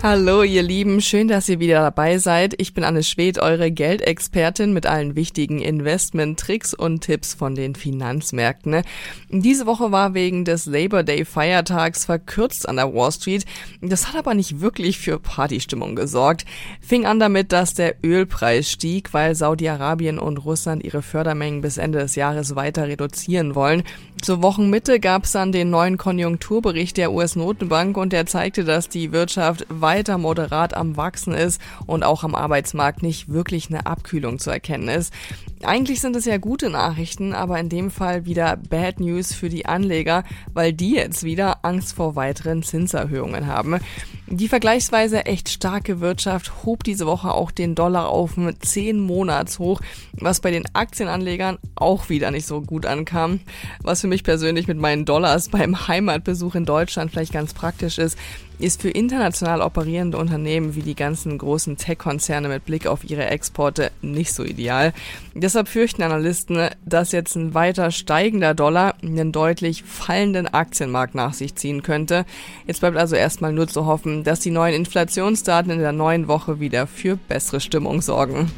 Hallo ihr Lieben, schön, dass ihr wieder dabei seid. Ich bin Anne Schwed, eure Geldexpertin mit allen wichtigen Investment-Tricks und Tipps von den Finanzmärkten. Diese Woche war wegen des Labor Day Feiertags verkürzt an der Wall Street. Das hat aber nicht wirklich für Partystimmung gesorgt. Fing an damit, dass der Ölpreis stieg, weil Saudi-Arabien und Russland ihre Fördermengen bis Ende des Jahres weiter reduzieren wollen. Zur Wochenmitte gab es dann den neuen Konjunkturbericht der US-Notenbank und der zeigte, dass die Wirtschaft weiter moderat am Wachsen ist und auch am Arbeitsmarkt nicht wirklich eine Abkühlung zu erkennen ist. Eigentlich sind es ja gute Nachrichten, aber in dem Fall wieder Bad News für die Anleger, weil die jetzt wieder Angst vor weiteren Zinserhöhungen haben. Die vergleichsweise echt starke Wirtschaft hob diese Woche auch den Dollar auf 10 Monats hoch, was bei den Aktienanlegern auch wieder nicht so gut ankam. Was für mich persönlich mit meinen Dollars beim Heimatbesuch in Deutschland vielleicht ganz praktisch ist, ist für international operierende Unternehmen wie die ganzen großen Tech-Konzerne mit Blick auf ihre Exporte nicht so ideal. Deshalb fürchten Analysten, dass jetzt ein weiter steigender Dollar einen deutlich fallenden Aktienmarkt nach sich ziehen könnte. Jetzt bleibt also erstmal nur zu hoffen, dass die neuen Inflationsdaten in der neuen Woche wieder für bessere Stimmung sorgen.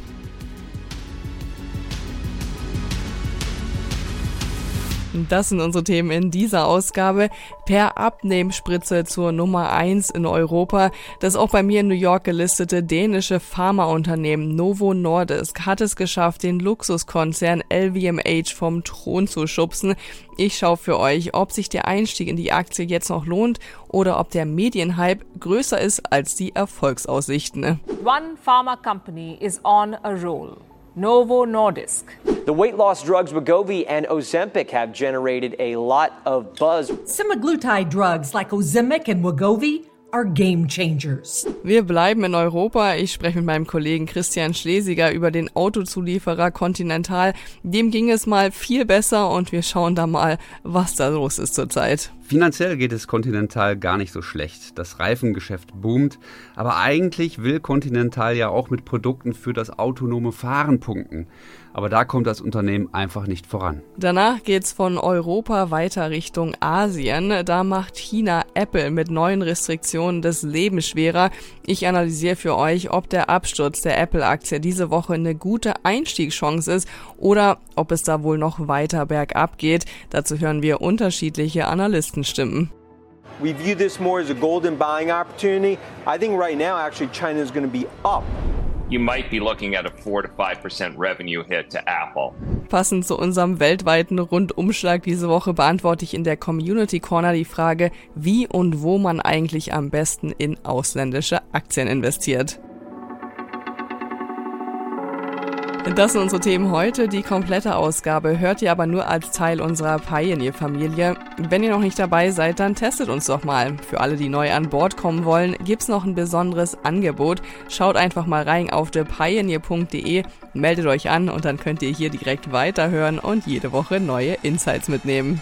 Das sind unsere Themen in dieser Ausgabe. Per Abnehmspritze zur Nummer 1 in Europa. Das auch bei mir in New York gelistete dänische Pharmaunternehmen Novo Nordisk hat es geschafft, den Luxuskonzern LVMH vom Thron zu schubsen. Ich schaue für euch, ob sich der Einstieg in die Aktie jetzt noch lohnt oder ob der Medienhype größer ist als die Erfolgsaussichten. One pharma company is on a roll. Novo Nordisk. The weight loss drugs Wegovy and Ozempic have generated a lot of buzz. Semaglutide drugs like Ozempic and Wegovy are game changers. Wir bleiben in Europa. Ich spreche mit meinem Kollegen Christian Schlesiger über den Autozulieferer Continental. Dem ging es mal viel besser und wir schauen da mal, was da los ist zurzeit. Finanziell geht es Continental gar nicht so schlecht. Das Reifengeschäft boomt, aber eigentlich will Continental ja auch mit Produkten für das autonome Fahren punkten. Aber da kommt das Unternehmen einfach nicht voran. Danach geht's von Europa weiter Richtung Asien. Da macht China Apple mit neuen Restriktionen das Leben schwerer. Ich analysiere für euch, ob der Absturz der Apple-Aktie diese Woche eine gute Einstiegschance ist oder ob es da wohl noch weiter bergab geht. Dazu hören wir unterschiedliche Analystenstimmen. We view this more as a golden buying opportunity. I think right now, actually, China is going to be up. You might be looking at a 4 to 5% revenue hit to Apple. Passend zu unserem weltweiten Rundumschlag diese Woche beantworte ich in der Community Corner die Frage, wie und wo man eigentlich am besten in ausländische Aktien investiert. Das sind unsere Themen heute. Die komplette Ausgabe hört ihr aber nur als Teil unserer Pioneer-Familie. Wenn ihr noch nicht dabei seid, dann testet uns doch mal. Für alle, die neu an Bord kommen wollen, gibt's noch ein besonderes Angebot. Schaut einfach mal rein auf thepioneer.de, meldet euch an und dann könnt ihr hier direkt weiterhören und jede Woche neue Insights mitnehmen.